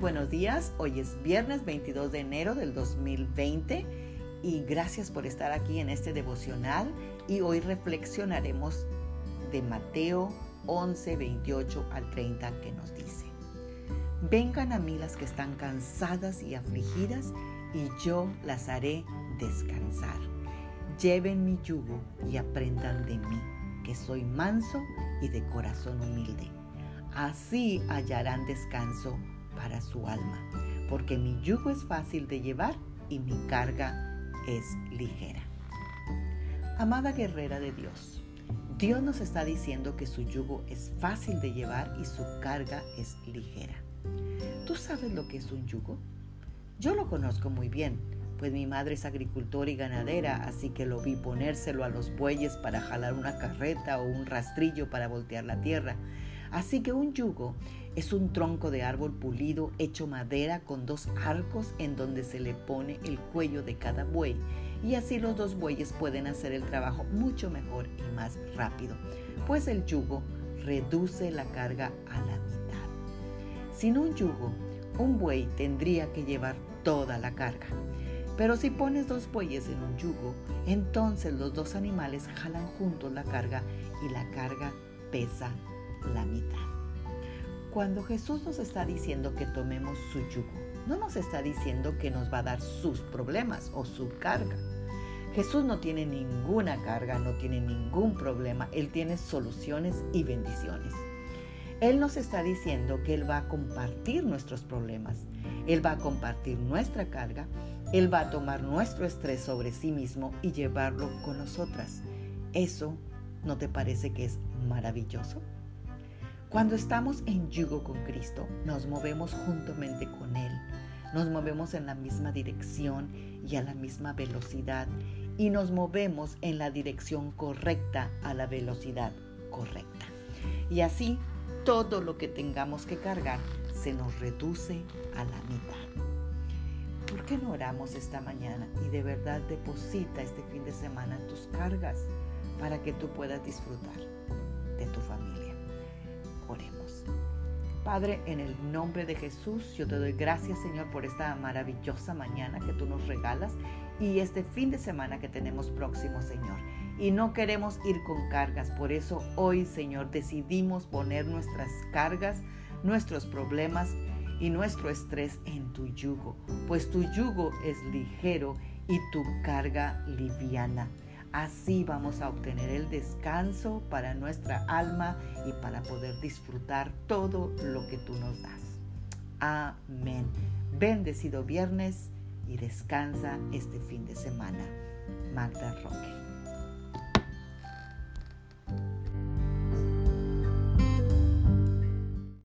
Buenos días, hoy es viernes 22 de enero del 2020 y gracias por estar aquí en este devocional. Y hoy reflexionaremos de Mateo 11, 28 al 30 que nos dice, vengan a mí las que están cansadas y afligidas y yo las haré descansar. Lleven mi yugo y aprendan de mí, que soy manso y de corazón humilde. Así hallarán descanso para su alma, porque mi yugo es fácil de llevar y mi carga es ligera. Amada guerrera de Dios, Dios nos está diciendo que su yugo es fácil de llevar y su carga es ligera. ¿Tú sabes lo que es un yugo? Yo lo conozco muy bien, pues mi madre es agricultora y ganadera, así que lo vi ponérselo a los bueyes para jalar una carreta o un rastrillo para voltear la tierra. Así que un yugo es un tronco de árbol pulido hecho madera con dos arcos en donde se le pone el cuello de cada buey y así los dos bueyes pueden hacer el trabajo mucho mejor y más rápido, pues el yugo reduce la carga a la mitad. Sin un yugo, un buey tendría que llevar toda la carga. Pero si pones dos bueyes en un yugo, entonces los dos animales jalan juntos la carga y la carga pesa la mitad. Cuando Jesús nos está diciendo que tomemos su yugo, no nos está diciendo que nos va a dar sus problemas o su carga. Jesús no tiene ninguna carga, no tiene ningún problema, Él tiene soluciones y bendiciones. Él nos está diciendo que Él va a compartir nuestros problemas, Él va a compartir nuestra carga, Él va a tomar nuestro estrés sobre sí mismo y llevarlo con nosotras. ¿Eso no te parece que es maravilloso? Cuando estamos en yugo con Cristo, nos movemos juntamente con Él. Nos movemos en la misma dirección y a la misma velocidad. Y nos movemos en la dirección correcta a la velocidad correcta. Y así todo lo que tengamos que cargar se nos reduce a la mitad. ¿Por qué no oramos esta mañana y de verdad deposita este fin de semana tus cargas para que tú puedas disfrutar de tu familia? Padre, en el nombre de Jesús, yo te doy gracias, Señor, por esta maravillosa mañana que tú nos regalas y este fin de semana que tenemos próximo, Señor. Y no queremos ir con cargas, por eso hoy, Señor, decidimos poner nuestras cargas, nuestros problemas y nuestro estrés en tu yugo, pues tu yugo es ligero y tu carga liviana. Así vamos a obtener el descanso para nuestra alma y para poder disfrutar todo lo que tú nos das. Amén. Bendecido viernes y descansa este fin de semana. Magda Roque.